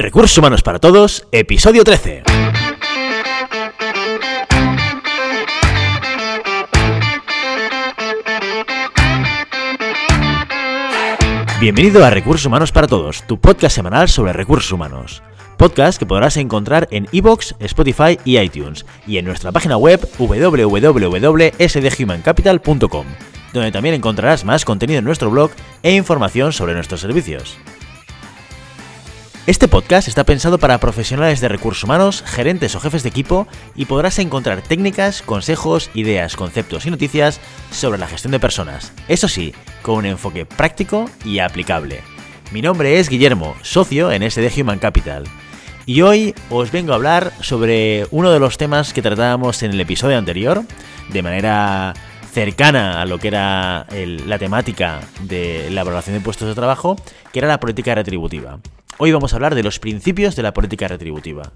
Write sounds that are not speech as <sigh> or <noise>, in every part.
Recursos Humanos para Todos, episodio 13. Bienvenido a Recursos Humanos para Todos, tu podcast semanal sobre recursos humanos. Podcast que podrás encontrar en iVoox, Spotify y iTunes, y en nuestra página web www.sdhumancapital.com, donde también encontrarás más contenido en nuestro blog e información sobre nuestros servicios. Este podcast está pensado para profesionales de recursos humanos, gerentes o jefes de equipo y podrás encontrar técnicas, consejos, ideas, conceptos y noticias sobre la gestión de personas. Eso sí, con un enfoque práctico y aplicable. Mi nombre es Guillermo, socio en SD Human Capital. Y hoy os vengo a hablar sobre uno de los temas que tratábamos en el episodio anterior, de manera cercana a lo que era la temática de la valoración de puestos de trabajo, que era la política retributiva. Hoy vamos a hablar de los principios de la política retributiva.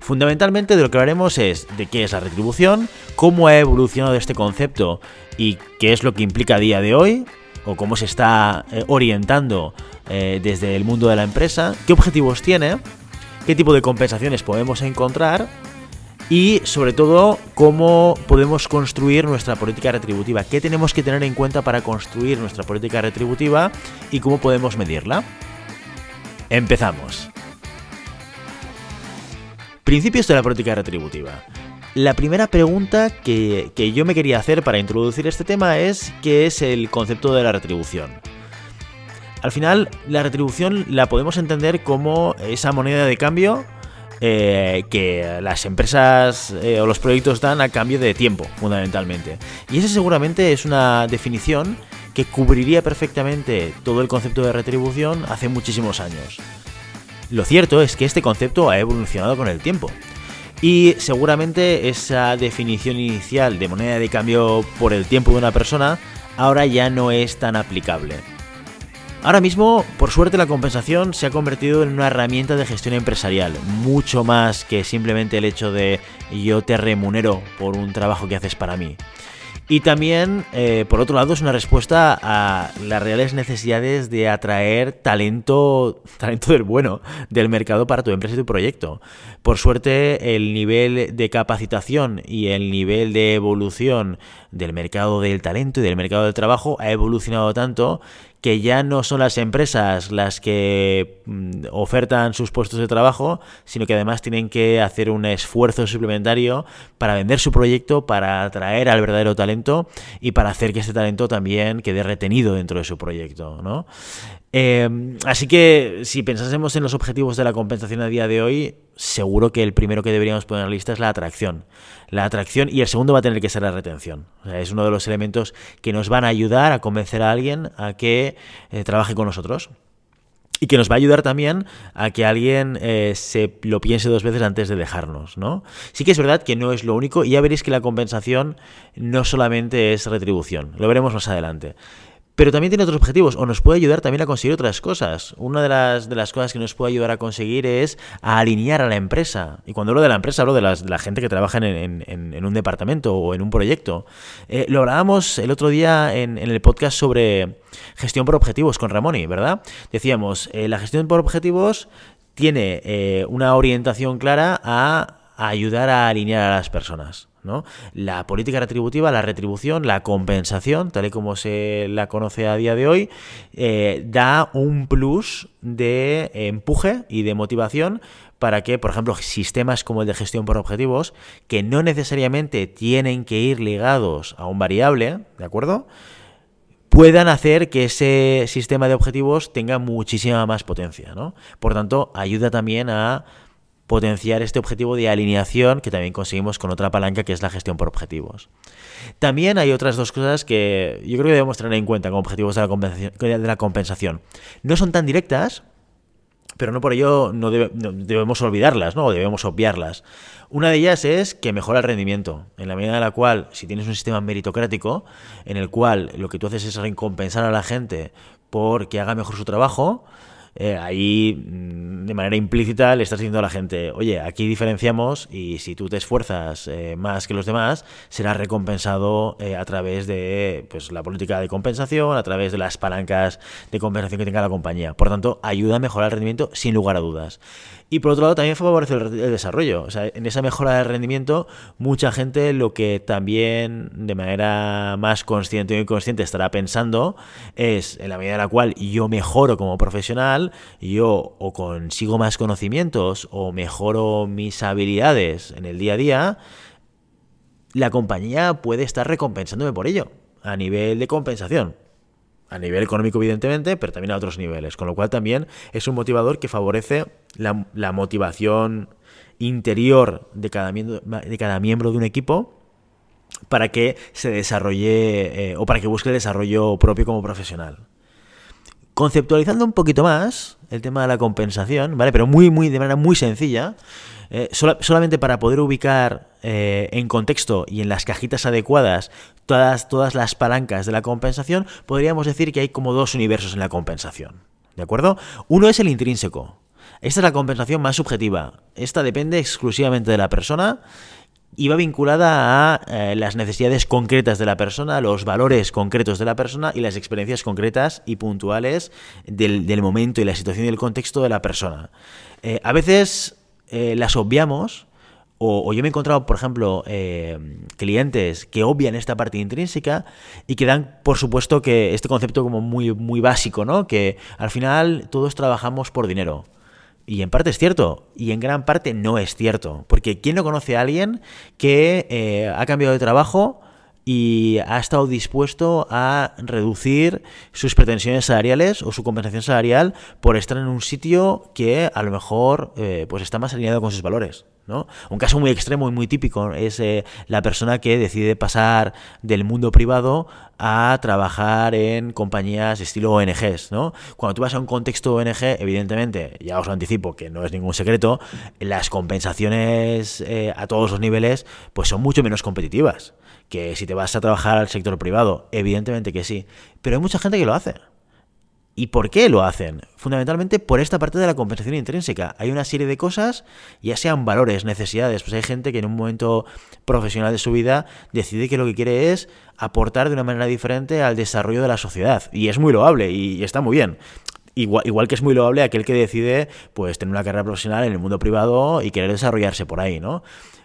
Fundamentalmente de lo que hablaremos es de qué es la retribución, cómo ha evolucionado este concepto y qué es lo que implica a día de hoy, o cómo se está eh, orientando eh, desde el mundo de la empresa, qué objetivos tiene, qué tipo de compensaciones podemos encontrar y sobre todo cómo podemos construir nuestra política retributiva, qué tenemos que tener en cuenta para construir nuestra política retributiva y cómo podemos medirla. Empezamos. Principios de la política retributiva. La primera pregunta que, yo me quería hacer para introducir este tema es qué es el concepto de la retribución. Al final, la retribución la podemos entender como esa moneda de cambio eh, que las empresas eh, o los proyectos dan a cambio de tiempo, fundamentalmente. Y esa seguramente es una definición que cubriría perfectamente todo el concepto de retribución hace muchísimos años. Lo cierto es que este concepto ha evolucionado con el tiempo. Y seguramente esa definición inicial de moneda de cambio por el tiempo de una persona ahora ya no es tan aplicable. Ahora mismo, por suerte, la compensación se ha convertido en una herramienta de gestión empresarial, mucho más que simplemente el hecho de yo te remunero por un trabajo que haces para mí. Y también, eh, por otro lado, es una respuesta a las reales necesidades de atraer talento, talento del bueno, del mercado para tu empresa y tu proyecto. Por suerte, el nivel de capacitación y el nivel de evolución del mercado del talento y del mercado del trabajo ha evolucionado tanto que ya no son las empresas las que mm, ofertan sus puestos de trabajo, sino que además tienen que hacer un esfuerzo suplementario para vender su proyecto, para atraer al verdadero talento y para hacer que este talento también quede retenido dentro de su proyecto. ¿no? Em, así que si pensásemos en los objetivos de la compensación a día de hoy, seguro que el primero que deberíamos poner en la lista es la atracción. La atracción y el segundo va a tener que ser la retención. es uno de los elementos que nos van a ayudar a convencer a alguien a que eh, trabaje con nosotros. Y que nos va a ayudar también a que alguien eh, se lo piense dos veces antes de dejarnos, ¿no? Sí que es verdad que no es lo único y ya veréis que la compensación no solamente es retribución, lo veremos más adelante. Pero también tiene otros objetivos o nos puede ayudar también a conseguir otras cosas. Una de las, de las cosas que nos puede ayudar a conseguir es a alinear a la empresa. Y cuando hablo de la empresa, hablo de, la gente que trabaja en, un departamento o en un proyecto. Eh, lo hablábamos el otro día en, el podcast sobre gestión por objetivos con Ramoni, ¿verdad? Decíamos, eh, la gestión por objetivos tiene eh, una orientación clara a ayudar a alinear a las personas. La política retributiva, la retribución, la compensación, tal y como se la conoce a día de hoy, eh, da un plus de empuje y de motivación para que, por ejemplo, sistemas como el de gestión por objetivos, que no necesariamente tienen que ir ligados a un variable, ¿de acuerdo? puedan hacer que ese sistema de objetivos tenga muchísima más potencia, ¿no? Por tanto, ayuda también a potenciar este objetivo de alineación que también conseguimos con otra palanca que es la gestión por objetivos. También hay otras dos cosas que yo creo que debemos tener en cuenta como objetivos de la compensación. De la compensación. No son tan directas, pero no por ello no, debemos olvidarlas, ¿no? O debemos obviarlas. Una de ellas es que mejora el rendimiento, en la medida en la cual, si tienes un sistema meritocrático, en el cual lo que tú haces es recompensar a la gente por que haga mejor su trabajo, eh, ahí mm, de manera implícita le estás diciendo a la gente, oye, aquí diferenciamos y si tú te esfuerzas eh, más que los demás, serás recompensado eh, a través de pues, la política de compensación, a través de las palancas de compensación que tenga la compañía. Por tanto, ayuda a mejorar el rendimiento sin lugar a dudas. Y por otro lado, también favorece el, desarrollo. O sea, en esa mejora del rendimiento, mucha gente lo que también de manera más consciente o inconsciente estará pensando es, en la medida en la cual yo mejoro como profesional, yo o consigo más conocimientos o mejoro mis habilidades en el día a día, la compañía puede estar recompensándome por ello, a nivel de compensación a nivel económico evidentemente, pero también a otros niveles, con lo cual también es un motivador que favorece la, motivación interior de cada, miembro, de cada miembro de un equipo para que se desarrolle eh, o para que busque el desarrollo propio como profesional. Conceptualizando un poquito más el tema de la compensación, ¿vale? Pero muy, muy, de manera muy sencilla, eh, solamente para poder ubicar eh, en contexto y en las cajitas adecuadas todas, todas las palancas de la compensación, podríamos decir que hay como dos universos en la compensación. ¿De acuerdo? Uno es el intrínseco. Esta es la compensación más subjetiva. Esta depende exclusivamente de la persona y va vinculada a eh, las necesidades concretas de la persona, los valores concretos de la persona y las experiencias concretas y puntuales del, momento y la situación y el contexto de la persona. Eh, a veces eh, las obviamos o, yo me he encontrado, por ejemplo, clientes que obvian esta parte intrínseca y que dan, por supuesto, que este concepto como muy, muy básico, ¿no? Que al final todos trabajamos por dinero. Y en parte es cierto, y en gran parte no es cierto. Porque ¿quién no conoce a alguien que eh, ha cambiado de trabajo y ha estado dispuesto a reducir sus pretensiones salariales o su compensación salarial por estar en un sitio que a lo mejor eh, pues está más alineado con sus valores? ¿No? Un caso muy extremo y muy típico es eh, la persona que decide pasar del mundo privado a trabajar en compañías estilo ONGs. ¿no? Cuando tú vas a un contexto ONG, evidentemente, ya os lo anticipo que no es ningún secreto, las compensaciones eh, a todos los niveles pues son mucho menos competitivas que si te vas a trabajar al sector privado. Evidentemente que sí. Pero hay mucha gente que lo hace. ¿Y por qué lo hacen? Fundamentalmente por esta parte de la compensación intrínseca. Hay una serie de cosas, ya sean valores, necesidades, pues hay gente que en un momento profesional de su vida decide que lo que quiere es aportar de una manera diferente al desarrollo de la sociedad. Y es muy loable y está muy bien. Igual, que es muy loable aquel que decide pues tener una carrera profesional en el mundo privado y querer desarrollarse por ahí, ¿no?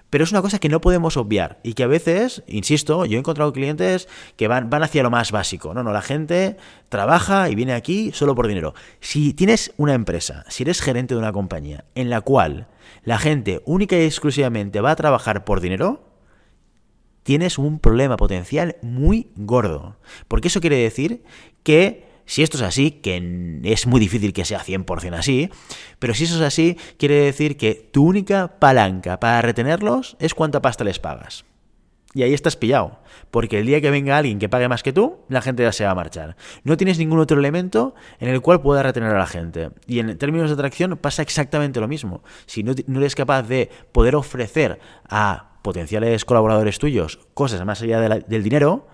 Pero es una cosa que no podemos obviar y que a veces, insisto, yo he encontrado clientes que van, van hacia lo más básico. No, no, la gente trabaja y viene aquí solo por dinero. Si tienes una empresa, si eres gerente de una compañía en la cual la gente única y exclusivamente va a trabajar por dinero, tienes un problema potencial muy gordo. Porque eso quiere decir que si esto es así, que es muy difícil que sea 100% así, pero si eso es así, quiere decir que tu única palanca para retenerlos es cuánta pasta les pagas. Y ahí estás pillado, porque el día que venga alguien que pague más que tú, la gente ya se va a marchar. No tienes ningún otro elemento en el cual pueda retener a la gente. Y en términos de atracción pasa exactamente lo mismo. Si no, eres capaz de poder ofrecer a potenciales colaboradores tuyos cosas más allá del dinero,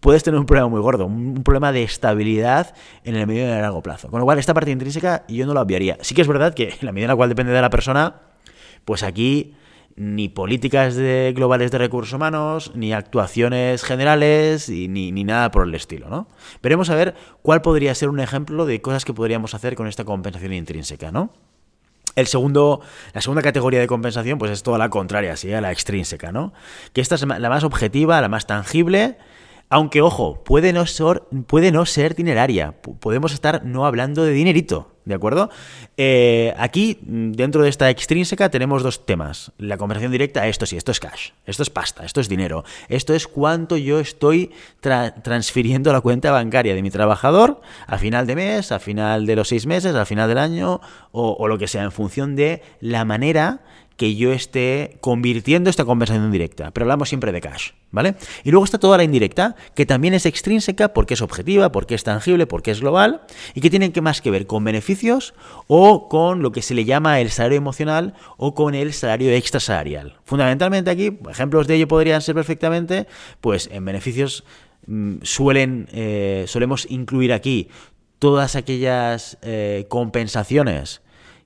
puedes tener un problema muy gordo, un problema de estabilidad en el medio y en el largo plazo. Con lo cual, esta parte intrínseca yo no la obviaría. Sí que es verdad que en la medida en la cual depende de la persona, pues aquí ni políticas de, globales de recursos humanos, ni actuaciones generales, ni, ni, nada por el estilo, ¿no? Veremos a ver cuál podría ser un ejemplo de cosas que podríamos hacer con esta compensación intrínseca, ¿no? El segundo, la segunda categoría de compensación, pues es toda la contraria, sería la extrínseca, ¿no? Que esta es la más objetiva, la más tangible, aunque, ojo, puede no, ser, puede no ser dineraria. Podemos estar no hablando de dinerito, ¿de acuerdo? Eh, aquí, dentro de esta extrínseca, tenemos dos temas. La conversación directa, esto sí, esto es cash, esto es pasta, esto es dinero. Esto es cuánto yo estoy transfiriendo a la cuenta bancaria de mi trabajador a final de mes, a final de los seis meses, al final del año, o lo que sea, en función de la manera que yo esté convirtiendo esta conversación directa, pero hablamos siempre de cash, ¿vale? Y luego está toda la indirecta, que también es extrínseca porque es objetiva, porque es tangible, porque es global y que tienen que más que ver con beneficios o con lo que se le llama el salario emocional o con el salario extrasalarial. Fundamentalmente aquí, ejemplos de ello podrían ser perfectamente, pues en beneficios mm, suelen, eh, solemos incluir aquí todas aquellas eh, compensaciones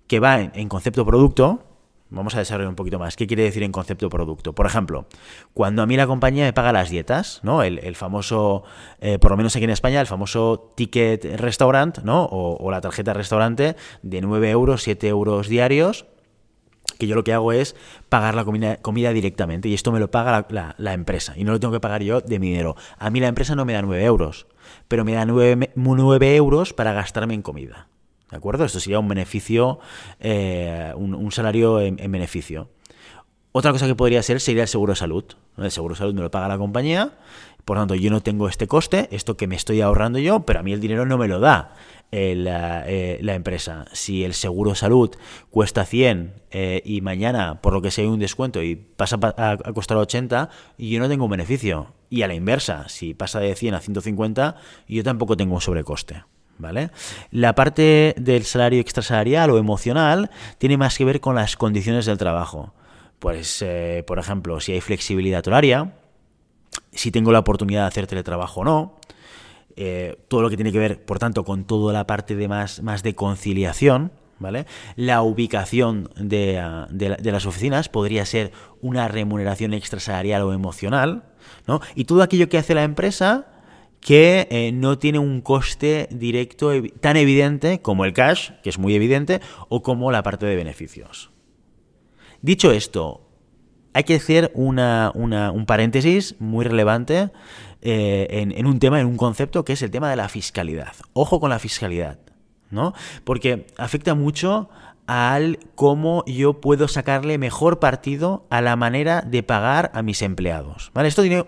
que van en concepto producto, Vamos a desarrollar un poquito más. ¿Qué quiere decir en concepto producto? Por ejemplo, cuando a mí la compañía me paga las dietas, ¿no? El, famoso, eh, por lo menos aquí en España, el famoso ticket restaurant, ¿no? O, la tarjeta restaurante de 9 euros, 7 euros diarios, que yo lo que hago es pagar la comida, comida directamente y esto me lo paga la, empresa y no lo tengo que pagar yo de mi dinero. A mí la empresa no me da 9 euros, pero me da 9, 9 euros para gastarme en comida. ¿De acuerdo? Esto sería un beneficio, eh, un, salario en, beneficio. Otra cosa que podría ser sería el seguro de salud. El seguro de salud me lo paga la compañía, por lo tanto yo no tengo este coste, esto que me estoy ahorrando yo, pero a mí el dinero no me lo da eh, la empresa. Si el seguro de salud cuesta 100 eh, y mañana, por lo que sea, hay un descuento y pasa a, a, costar 80, yo no tengo un beneficio. Y a la inversa, si pasa de 100 a 150, yo tampoco tengo un sobrecoste. ¿Vale? La parte del salario extrasalarial o emocional tiene más que ver con las condiciones del trabajo. Pues, eh, por ejemplo, si hay flexibilidad horaria, si tengo la oportunidad de hacer teletrabajo o no, eh, todo lo que tiene que ver, por tanto, con toda la parte de más, más de conciliación, ¿vale? La ubicación de, ah, de, las oficinas podría ser una remuneración extrasalarial o emocional, ¿no? Y todo aquello que hace la empresa que eh, no tiene un coste directo tan evidente como el cash, que es muy evidente, o como la parte de beneficios. Dicho esto, hay que hacer un paréntesis muy relevante eh, en, un tema, en un concepto, que es el tema de la fiscalidad. Ojo con la fiscalidad, ¿no? Porque afecta mucho al cómo yo puedo sacarle mejor partido a la manera de pagar a mis empleados. ¿Vale? Esto tiene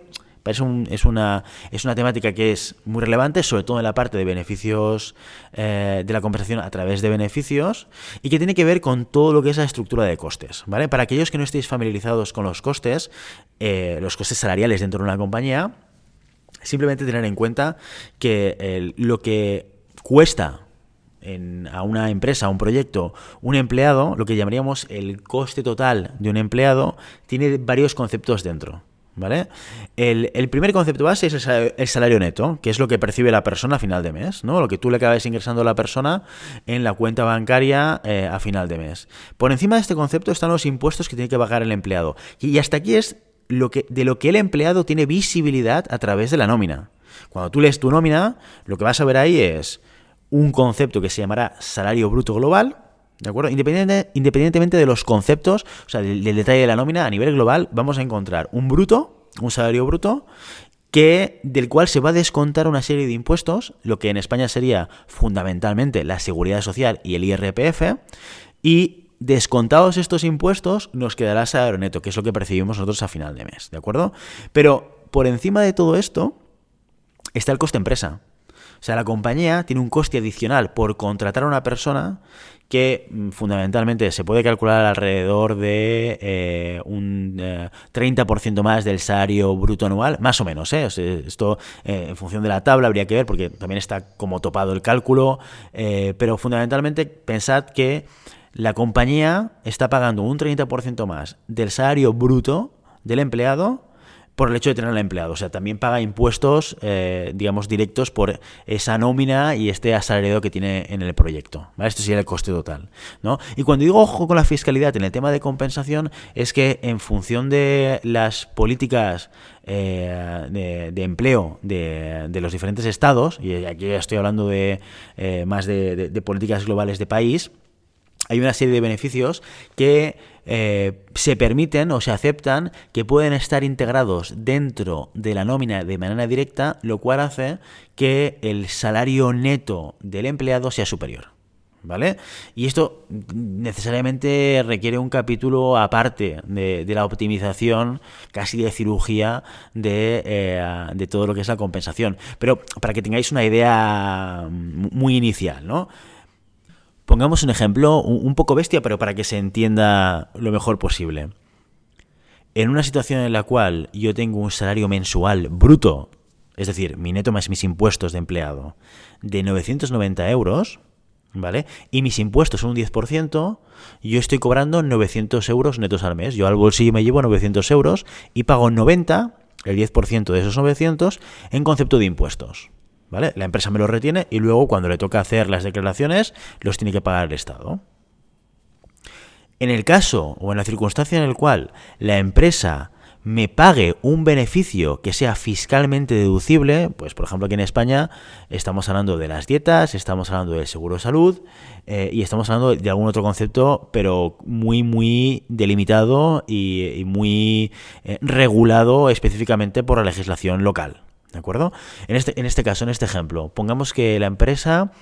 es, es, una, es una temática que es muy relevante, sobre todo en la parte de beneficios, eh, de la compensación a través de beneficios, y que tiene que ver con todo lo que es la estructura de costes. ¿vale? Para aquellos que no estéis familiarizados con los costes, eh, los costes salariales dentro de una compañía, simplemente tener en cuenta que lo que cuesta a una empresa, a un proyecto, un empleado, lo que llamaríamos el coste total de un empleado, tiene varios conceptos dentro. ¿Vale? El, primer concepto base es el salario, neto, que es lo que percibe la persona a final de mes, ¿no? Lo que tú le acabas ingresando a la persona en la cuenta bancaria eh, a final de mes. Por encima de este concepto están los impuestos que tiene que pagar el empleado. Y hasta aquí es lo que, de lo que el empleado tiene visibilidad a través de la nómina. Cuando tú lees tu nómina, lo que vas a ver ahí es un concepto que se llamará salario bruto global, ¿De acuerdo? independientemente de los conceptos, o sea, del, detalle de la nómina, a nivel global, vamos a encontrar un bruto, un salario bruto, que, del cual se va a descontar una serie de impuestos, lo que en España sería fundamentalmente la seguridad social y el IRPF, y descontados estos impuestos nos quedará salario neto, que es lo que percibimos nosotros a final de mes, ¿de acuerdo? Pero por encima de todo esto está el coste empresa. O sea, la compañía tiene un coste adicional por contratar a una persona que mm, fundamentalmente se puede calcular alrededor de eh, un 30% eh, más del salario bruto anual, más o menos. ¿eh? esto en función de la tabla habría que ver porque también está como topado el cálculo, pero fundamentalmente pensad que la compañía está pagando un 30% más del salario bruto del empleado por el hecho de tener al empleado. O sea, también paga impuestos, eh, digamos, directos por esa nómina y este asalariado que tiene en el proyecto. ¿vale? Esto sería el coste total. ¿no? Y cuando digo ojo con la fiscalidad en el tema de compensación, es que en función de las políticas eh, de, empleo de, los diferentes estados, y aquí estoy hablando de eh, más de políticas globales de país, hay una serie de beneficios que eh, se permiten o se aceptan que pueden estar integrados dentro de la nómina de manera directa, lo cual hace que el salario neto del empleado sea superior. ¿Vale? Y esto necesariamente requiere un capítulo aparte de, la optimización, casi de cirugía, eh, de, todo lo que es la compensación. Pero para que tengáis una idea muy inicial, ¿no? Pongamos un ejemplo un poco bestia, pero para que se entienda lo mejor posible. En una situación en la cual yo tengo un salario mensual bruto, es decir, mi neto más mis impuestos de empleado, de 990 euros, ¿vale? Y mis impuestos son un 10%, yo estoy cobrando 900 euros netos al mes. Yo al bolsillo me llevo 900 euros y pago 90, el 10% de esos 900, en concepto de impuestos. ¿Vale? La empresa me lo retiene y luego cuando le toca hacer las declaraciones los tiene que pagar el Estado. En el caso o en la circunstancia en la cual la empresa me pague un beneficio que sea fiscalmente deducible, pues por ejemplo aquí en España estamos hablando de las dietas, estamos hablando del seguro de salud eh, y estamos hablando de algún otro concepto, pero muy, muy delimitado y, muy eh, regulado específicamente por la legislación local. ¿De acuerdo? En este, en este caso, en este ejemplo, pongamos que la empresa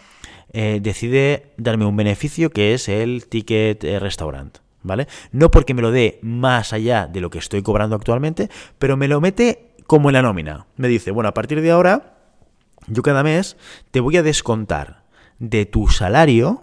eh, decide darme un beneficio que es el ticket restaurant. ¿vale? No porque me lo dé más allá de lo que estoy cobrando actualmente, pero me lo mete como en la nómina. Me dice, bueno, a partir de ahora, yo cada mes te voy a descontar de tu salario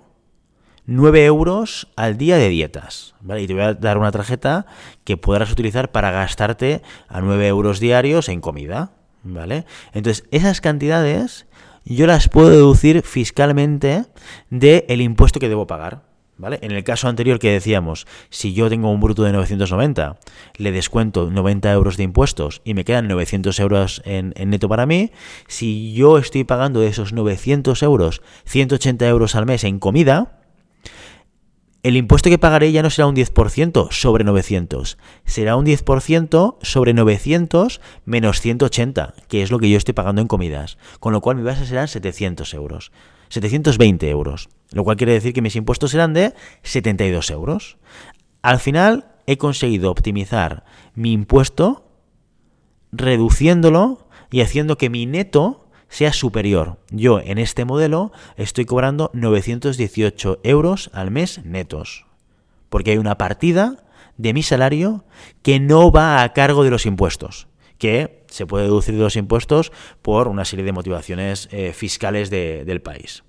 9 euros al día de dietas, ¿vale? Y te voy a dar una tarjeta que podrás utilizar para gastarte a 9 euros diarios en comida, ¿vale? Entonces, esas cantidades yo las puedo deducir fiscalmente del impuesto que debo pagar. ¿Vale? En el caso anterior que decíamos, si yo tengo un bruto de 990, le descuento 90 euros de impuestos y me quedan 900 euros en, neto para mí, si yo estoy pagando de esos 900 euros 180 euros al mes en comida, el impuesto que pagaré ya no será un 10% sobre 900, será un 10% sobre 900 menos 180, que es lo que yo estoy pagando en comidas, con lo cual mi base serán 700 euros. 720 euros, lo cual quiere decir que mis impuestos serán de 72 euros. Al final he conseguido optimizar mi impuesto reduciéndolo y haciendo que mi neto sea superior. Yo en este modelo estoy cobrando 918 euros al mes netos, porque hay una partida de mi salario que no va a cargo de los impuestos, que se puede deducir de los impuestos por una serie de motivaciones eh, fiscales del país.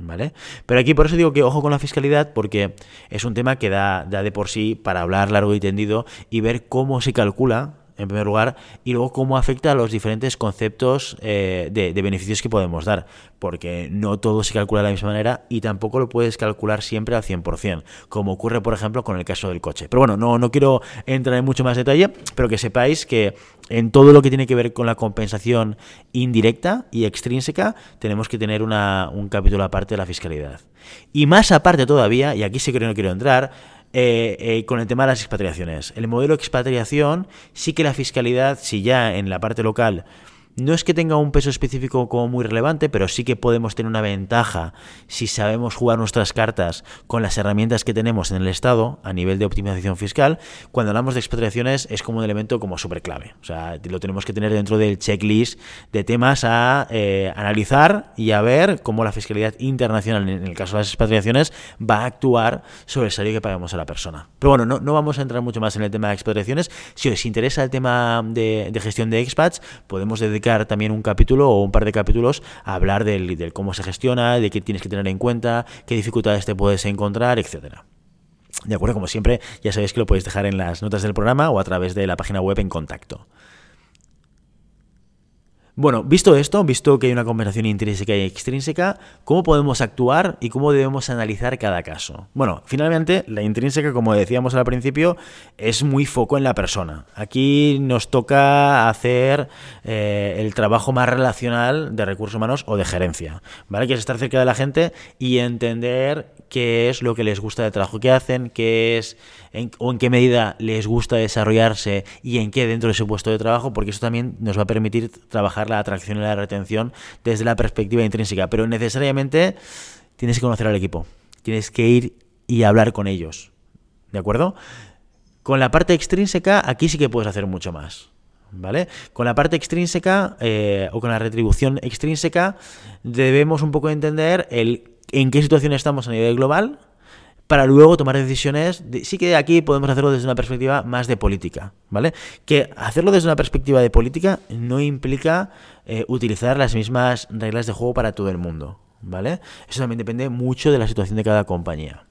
¿Vale? Pero aquí por eso digo que ojo con la fiscalidad porque es un tema que da, da de por sí para hablar largo y tendido y ver cómo se calcula en primer lugar, y luego cómo afecta a los diferentes conceptos eh, de, beneficios que podemos dar, porque no todo se calcula de la misma manera y tampoco lo puedes calcular siempre al 100%, como ocurre, por ejemplo, con el caso del coche. Pero bueno, no, no quiero entrar en mucho más detalle, pero que sepáis que en todo lo que tiene que ver con la compensación indirecta y extrínseca, tenemos que tener un capítulo aparte de la fiscalidad. Y más aparte todavía, y aquí sí que no quiero entrar, eh, eh, con el tema de las expatriaciones. El modelo expatriación sí que la fiscalidad, si ya en la parte local no es que tenga un peso específico como muy relevante, pero sí que podemos tener una ventaja si sabemos jugar nuestras cartas con las herramientas que tenemos en el Estado a nivel de optimización fiscal. Cuando hablamos de expatriaciones es como un elemento como súper clave. O sea, lo tenemos que tener dentro del checklist de temas a eh, analizar y a ver cómo la fiscalidad internacional, en el caso de las expatriaciones, va a actuar sobre el salario que pagamos a la persona. Pero bueno, no, no vamos a entrar mucho más en el tema de expatriaciones. Si os interesa el tema de, de gestión de expats, podemos dedicar también un capítulo o un par de capítulos a hablar del, del cómo se gestiona, de qué tienes que tener en cuenta, qué dificultades te puedes encontrar, etcétera. De acuerdo, como siempre, ya sabéis que lo podéis dejar en las notas del programa o a través de la página web en contacto. Bueno, visto esto, visto que hay una conversación intrínseca y extrínseca, ¿cómo podemos actuar y cómo debemos analizar cada caso? Bueno, finalmente, la intrínseca, como decíamos al principio, es muy foco en la persona. Aquí nos toca hacer eh, el trabajo más relacional de recursos humanos o de gerencia, ¿vale? Que es estar cerca de la gente y entender qué es lo que les gusta del trabajo que hacen, qué es o en qué medida les gusta desarrollarse y en qué dentro de su puesto de trabajo, porque eso también nos va a permitir trabajar la atracción y la retención desde la perspectiva intrínseca. Pero necesariamente tienes que conocer al equipo, tienes que ir y hablar con ellos. ¿De acuerdo? Con la parte extrínseca, aquí sí que puedes hacer mucho más. ¿Vale? Con la parte extrínseca eh, o con la retribución extrínseca debemos un poco entender el en qué situación estamos a nivel global, para luego tomar decisiones. sí que aquí podemos hacerlo desde una perspectiva más de política, ¿vale? Que hacerlo desde una perspectiva de política no implica eh, utilizar las mismas reglas de juego para todo el mundo, ¿vale? Eso también depende mucho de la situación de cada compañía.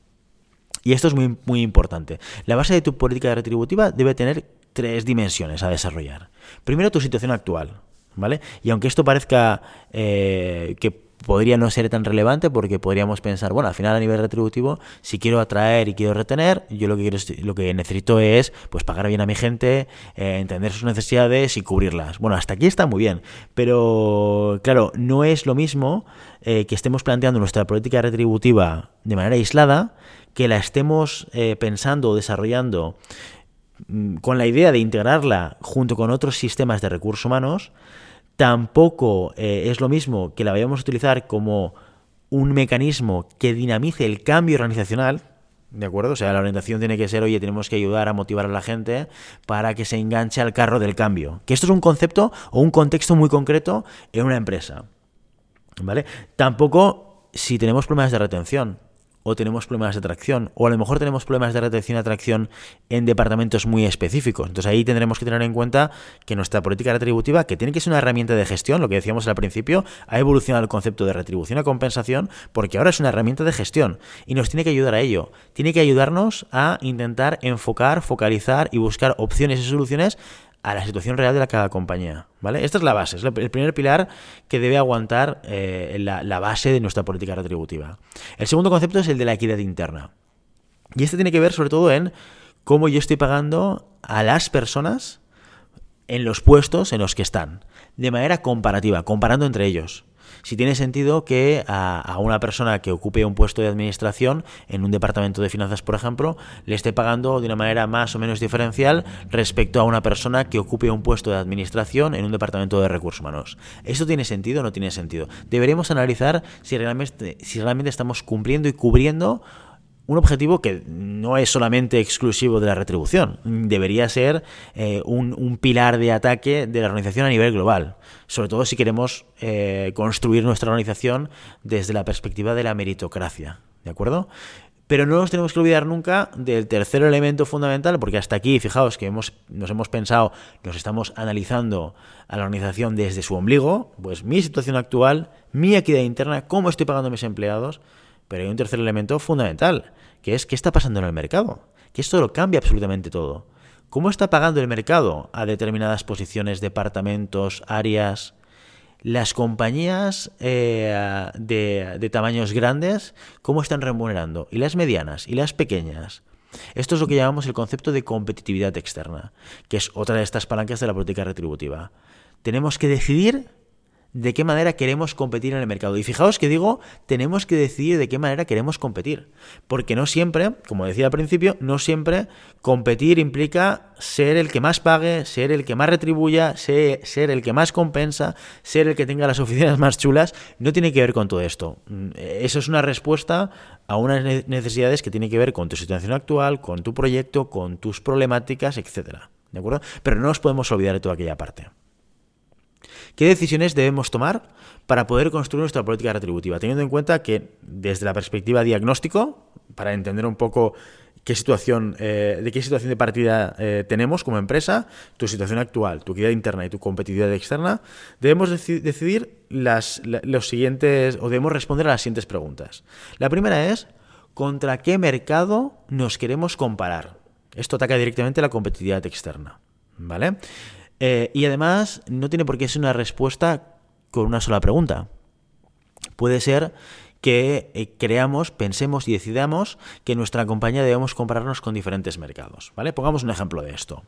Y esto es muy, muy importante. La base de tu política retributiva debe tener tres dimensiones a desarrollar. Primero, tu situación actual, ¿vale? Y aunque esto parezca eh, que podría no ser tan relevante porque podríamos pensar, bueno, al final a nivel retributivo, si quiero atraer y quiero retener, yo lo que quiero lo que necesito es pues pagar bien a mi gente, eh, entender sus necesidades y cubrirlas. Bueno, hasta aquí está muy bien, pero claro, no es lo mismo eh, que estemos planteando nuestra política retributiva de manera aislada, que la estemos eh, pensando o desarrollando mm, con la idea de integrarla junto con otros sistemas de recursos humanos Tampoco eh, es lo mismo que la vayamos a utilizar como un mecanismo que dinamice el cambio organizacional, ¿De acuerdo? O sea, la orientación tiene que ser, oye, tenemos que ayudar a motivar a la gente para que se enganche al carro del cambio. Que esto es un concepto o un contexto muy concreto en una empresa. ¿Vale? Tampoco si tenemos problemas de retención o tenemos problemas de atracción, o a lo mejor tenemos problemas de retención y atracción en departamentos muy específicos. Entonces ahí tendremos que tener en cuenta que nuestra política retributiva, que tiene que ser una herramienta de gestión, lo que decíamos al principio, ha evolucionado el concepto de retribución a compensación, porque ahora es una herramienta de gestión y nos tiene que ayudar a ello. Tiene que ayudarnos a intentar enfocar, focalizar y buscar opciones y soluciones a la situación real de la cada compañía. ¿vale? Esta es la base, es el primer pilar que debe aguantar eh, la, base de nuestra política retributiva. El segundo concepto es el de la equidad interna. Y este tiene que ver sobre todo en cómo yo estoy pagando a las personas en los puestos en los que están, de manera comparativa, comparando entre ellos si tiene sentido que a, una persona que ocupe un puesto de administración en un departamento de finanzas, por ejemplo, le esté pagando de una manera más o menos diferencial respecto a una persona que ocupe un puesto de administración en un departamento de recursos humanos. ¿Esto tiene sentido o no tiene sentido? Deberíamos analizar si realmente, si realmente estamos cumpliendo y cubriendo un objetivo que no es solamente exclusivo de la retribución, debería ser eh, un, pilar de ataque de la organización a nivel global, sobre todo si queremos eh, construir nuestra organización desde la perspectiva de la meritocracia, ¿de acuerdo? Pero no nos tenemos que olvidar nunca del tercer elemento fundamental, porque hasta aquí, fijaos que hemos, nos hemos pensado, nos estamos analizando a la organización desde su ombligo, pues mi situación actual, mi equidad interna, cómo estoy pagando a mis empleados, pero hay un tercer elemento fundamental, que es qué está pasando en el mercado. Que esto lo cambia absolutamente todo. ¿Cómo está pagando el mercado a determinadas posiciones, departamentos, áreas? Las compañías eh, de, de tamaños grandes, ¿cómo están remunerando? Y las medianas y las pequeñas. Esto es lo que llamamos el concepto de competitividad externa, que es otra de estas palancas de la política retributiva. Tenemos que decidir de qué manera queremos competir en el mercado. Y fijaos que digo, tenemos que decidir de qué manera queremos competir. Porque no siempre, como decía al principio, no siempre competir implica ser el que más pague, ser el que más retribuya, ser, el que más compensa, ser el que tenga las oficinas <laughs> más chulas. No tiene que ver con todo esto. Mm, eso es una respuesta a unas necesidades que tienen que ver con tu situación actual, con tu proyecto, con tus problemáticas, etcétera. ¿De acuerdo? Pero no nos podemos olvidar de toda aquella parte. ¿Qué decisiones debemos tomar para poder construir nuestra política retributiva? Teniendo en cuenta que desde la perspectiva diagnóstico, para entender un poco qué situación, eh, de qué situación de partida eh, tenemos como empresa, tu situación actual, tu equidad interna y tu competitividad externa, debemos decidir los siguientes, o debemos responder a las siguientes preguntas. La primera es, ¿contra qué mercado nos queremos comparar? Esto ataca directamente la competitividad externa. ¿Vale? Eh, y además no tiene por qué ser una respuesta con una sola pregunta. Puede ser que eh, creamos, pensemos y decidamos que nuestra compañía debemos compararnos con diferentes mercados. ¿vale? Pongamos un ejemplo de esto.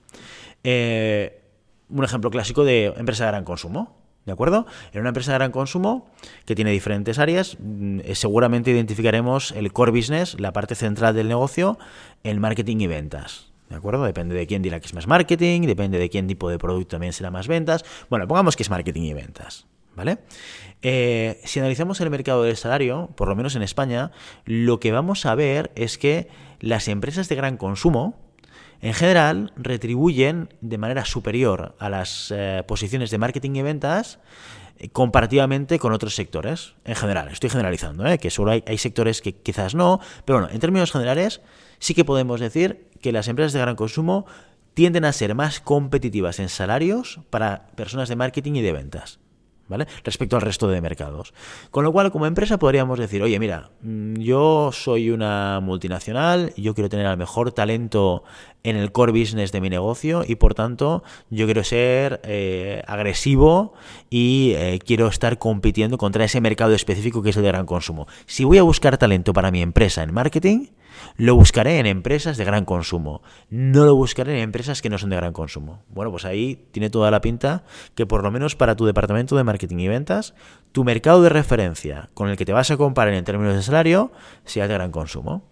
Eh, un ejemplo clásico de empresa de gran consumo. ¿De acuerdo? En una empresa de gran consumo que tiene diferentes áreas, mm, seguramente identificaremos el core business, la parte central del negocio, el marketing y ventas. ¿De acuerdo? Depende de quién dirá que es más marketing, depende de quién tipo de producto también será más ventas. Bueno, pongamos que es marketing y ventas. ¿Vale? Eh, si analizamos el mercado del salario, por lo menos en España, lo que vamos a ver es que las empresas de gran consumo, en general, retribuyen de manera superior a las eh, posiciones de marketing y ventas eh, comparativamente con otros sectores. En general, estoy generalizando, que solo hay sectores que quizás no, pero bueno, en términos generales, sí que podemos decir que las empresas de gran consumo tienden a ser más competitivas en salarios para personas de marketing y de ventas. ¿vale? Respecto al resto de mercados. Con lo cual, como empresa podríamos decir, oye, mira, mm, yo soy una multinacional, yo quiero tener al mejor talento en el core business de mi negocio y por tanto yo quiero ser eh, agresivo y eh, quiero estar compitiendo contra ese mercado específico que es el de gran consumo. Si voy a buscar talento para mi empresa en marketing, lo buscaré en empresas de gran consumo. No lo buscaré en empresas que no son de gran consumo. Bueno, pues ahí tiene toda la pinta que por lo menos para tu departamento de marketing y ventas, tu mercado de referencia con el que te vas a comparar en términos de salario sea de gran consumo.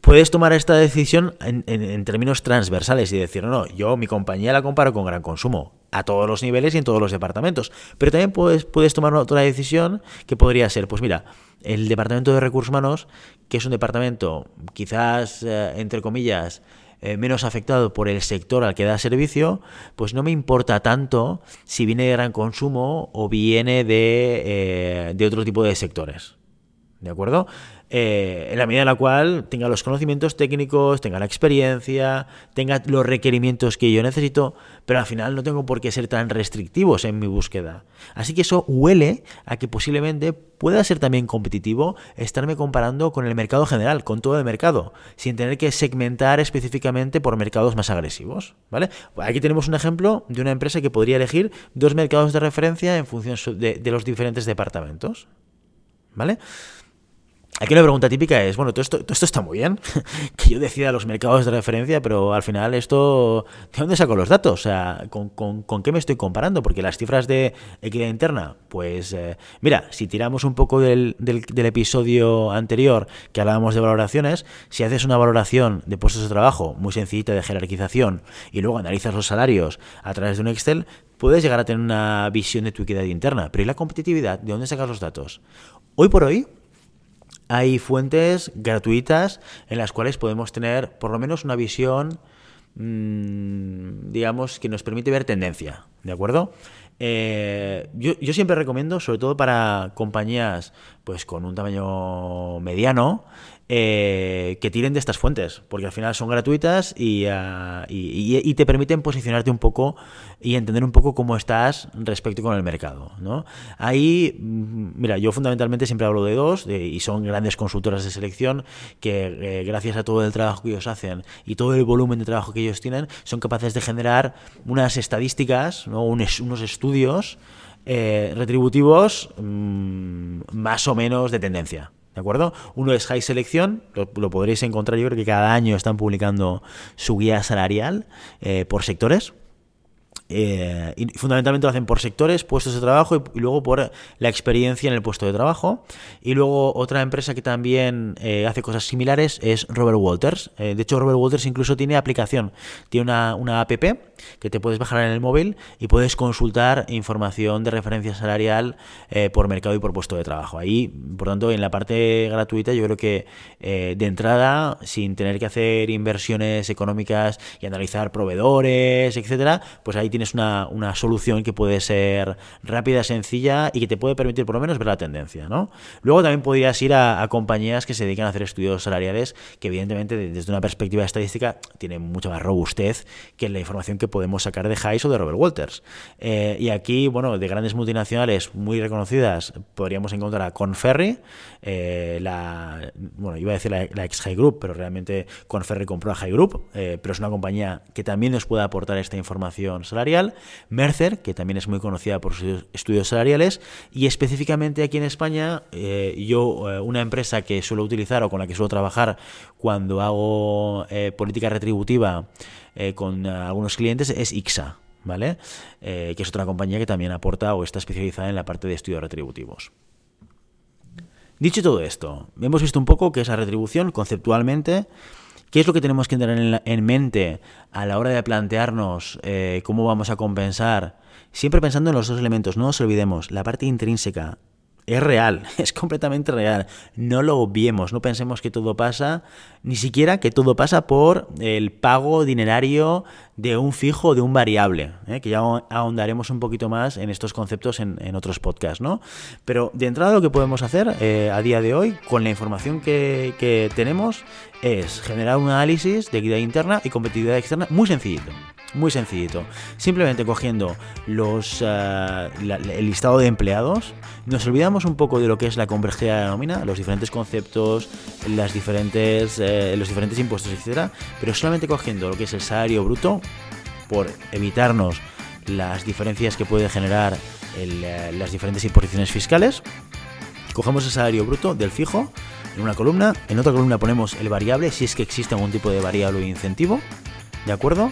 Puedes tomar esta decisión en, términos transversales y decir, no, yo mi compañía la comparo con gran consumo, a todos los niveles y en todos los departamentos. Pero también puedes, puedes tomar otra decisión que podría ser, pues mira, el departamento de recursos humanos, que es un departamento quizás, eh, entre comillas, eh, menos afectado por el sector al que da servicio, pues no me importa tanto si viene de gran consumo o viene de, eh, de otro tipo de sectores. ¿De acuerdo? Eh, en la medida en la cual tenga los conocimientos técnicos, tenga la experiencia, tenga los requerimientos que yo necesito, pero al final no tengo por qué ser tan restrictivos en mi búsqueda. Así que eso huele a que posiblemente pueda ser también competitivo estarme comparando con el mercado general, con todo el mercado, sin tener que segmentar específicamente por mercados más agresivos. ¿vale? Aquí tenemos un ejemplo de una empresa que podría elegir dos mercados de referencia en función de, de los diferentes departamentos. ¿Vale? Aquí una pregunta típica es, bueno, todo esto, esto está muy bien, <laughs> que yo decida los mercados de referencia, pero al final esto, ¿de dónde saco los datos? O sea, ¿con, qué me estoy comparando? Porque las cifras de equidad interna, pues eh, mira, si tiramos un poco del, del, episodio anterior que hablábamos de valoraciones, si haces una valoración de puestos de trabajo muy sencillita de jerarquización y luego analizas los salarios a través de un Excel, puedes llegar a tener una visión de tu equidad interna. Pero ¿y la competitividad? ¿De dónde sacas los datos? Hoy por hoy, hay fuentes gratuitas en las cuales podemos tener por lo menos una visión, mm, digamos, que nos permite ver tendencia, ¿de acuerdo? Eh, yo, yo, siempre recomiendo, sobre todo para compañías pues con un tamaño mediano, eh, que tiren de estas fuentes, porque al final son gratuitas ah, y, te permiten posicionarte un poco y entender un poco cómo estás respecto con el mercado. ¿no? Ahí, mm, mira, yo fundamentalmente siempre hablo de dos y son grandes consultoras de selección que eh, gracias a todo el trabajo que ellos hacen y todo el volumen de trabajo que ellos tienen, son capaces de generar unas estadísticas, ¿no? unos estudios eh, retributivos mm, más o menos de tendencia. ¿De acuerdo? Uno es High Selección, lo, podréis encontrar, yo creo que cada año están publicando su guía salarial eh, por sectores. Eh, y fundamentalmente lo hacen por sectores, puestos de trabajo y, luego por la experiencia en el puesto de trabajo. Y luego otra empresa que también eh, hace cosas similares es Robert Walters. de hecho, Robert Walters incluso tiene aplicación, tiene una, una app que te puedes bajar en el móvil y puedes consultar información de referencia salarial eh, por mercado y por puesto de trabajo. Ahí, por tanto, en la parte gratuita yo creo que eh, de entrada, sin tener que hacer inversiones económicas y analizar proveedores, etcétera, pues ahí tienes una, solución que puede ser rápida, sencilla y que te puede permitir por lo menos ver la tendencia. ¿no? Luego también podrías ir a, compañías que se dedican a hacer estudios salariales que evidentemente desde una perspectiva estadística tienen mucha más robustez que la información que podemos sacar de Hayes o de Robert Walters. Eh, y aquí, bueno, de grandes multinacionales muy reconocidas, podríamos encontrar a Conferry, eh, la, bueno, iba a decir la, ex High Group, pero realmente Conferry compró a High Group, eh, pero es una compañía que también nos puede aportar esta información salarial. Mercer, que también es muy conocida por sus estudios salariales, y específicamente aquí en España, yo, una empresa que suelo utilizar o con la que suelo trabajar cuando hago política retributiva, eh, con algunos clientes es IXA, ¿vale? Eh, que es otra compañía que también aporta o está especializada en la parte de estudios retributivos. Dicho todo esto, hemos visto un poco qué es la retribución conceptualmente, qué es lo que tenemos que tener en, mente a la hora de plantearnos eh, cómo vamos a compensar, siempre pensando en los dos elementos, no nos olvidemos, la parte intrínseca es real, <laughs> es completamente real. No lo obviemos, no pensemos que todo pasa, ni siquiera que todo pasa por el pago dinerario de un fijo o de un variable, ¿eh? que ya ahondaremos un poquito más en estos conceptos en, otros podcasts, ¿no? Pero de entrada lo que podemos hacer eh, a día de hoy, con la información que, que tenemos, es generar un análisis de equidad interna y competitividad externa muy sencillito. Muy sencillito. Simplemente cogiendo los, eh, el listado de empleados, nos olvidamos un poco de lo que es la complejidad de nómina, los diferentes conceptos, las diferentes, los diferentes impuestos, etcétera, pero solamente cogiendo lo que es el salario bruto, por evitarnos las diferencias que puede generar eh, las diferentes imposiciones fiscales. Cogemos el salario bruto del fijo en una columna, en otra columna ponemos el variable, si es que existe algún tipo de variable o incentivo, ¿de acuerdo?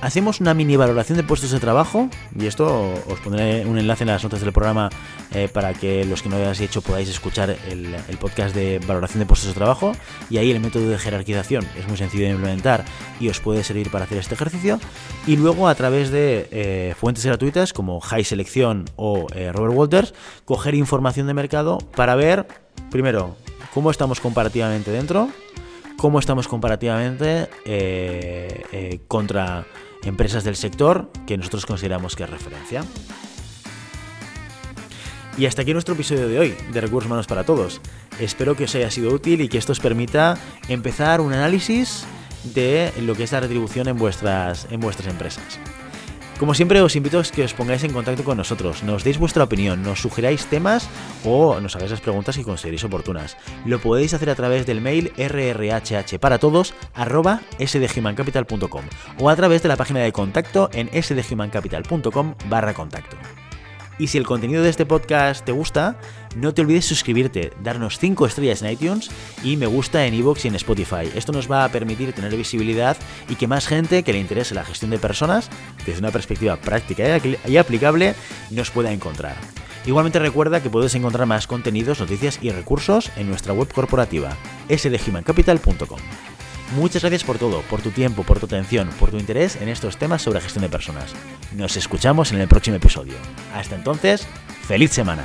Hacemos una mini valoración de puestos de trabajo y esto os pondré un enlace en las notas del programa eh, para que los que no hayáis hecho podáis escuchar el, podcast de valoración de puestos de trabajo. Y ahí el método de jerarquización es muy sencillo de implementar y os puede servir para hacer este ejercicio. Y luego a través de eh, fuentes gratuitas como High Selección o eh, Robert Walters coger información de mercado para ver primero cómo estamos comparativamente dentro cómo estamos comparativamente contra empresas del sector que nosotros consideramos que es referencia. Y hasta aquí nuestro episodio de hoy de Recursos Humanos para Todos. Espero que os haya sido útil y que esto os permita empezar un análisis de lo que es la retribución en vuestras, en vuestras empresas. Como siempre os invito a que os pongáis en contacto con nosotros, nos deis vuestra opinión, nos sugeráis temas o nos hagáis las preguntas que consideréis oportunas. Lo podéis hacer a través del mail rrhhparatodos@sdhumancapital.com o a través de la página de contacto en sdhumancapital.com barra contacto. Y si el contenido de este podcast te gusta, no te olvides suscribirte, darnos 5 estrellas en iTunes y me gusta en iVoox y en Spotify. Esto nos va a permitir tener visibilidad y que más gente que le interese la gestión de personas, desde una perspectiva práctica y aplicable, nos pueda encontrar. Igualmente recuerda que puedes encontrar más contenidos, noticias y recursos en nuestra web corporativa, sdhumancapital.com. Muchas gracias por todo, por tu tiempo, por tu atención, por tu interés en estos temas sobre gestión de personas. Nos escuchamos en el próximo episodio. Hasta entonces, feliz semana.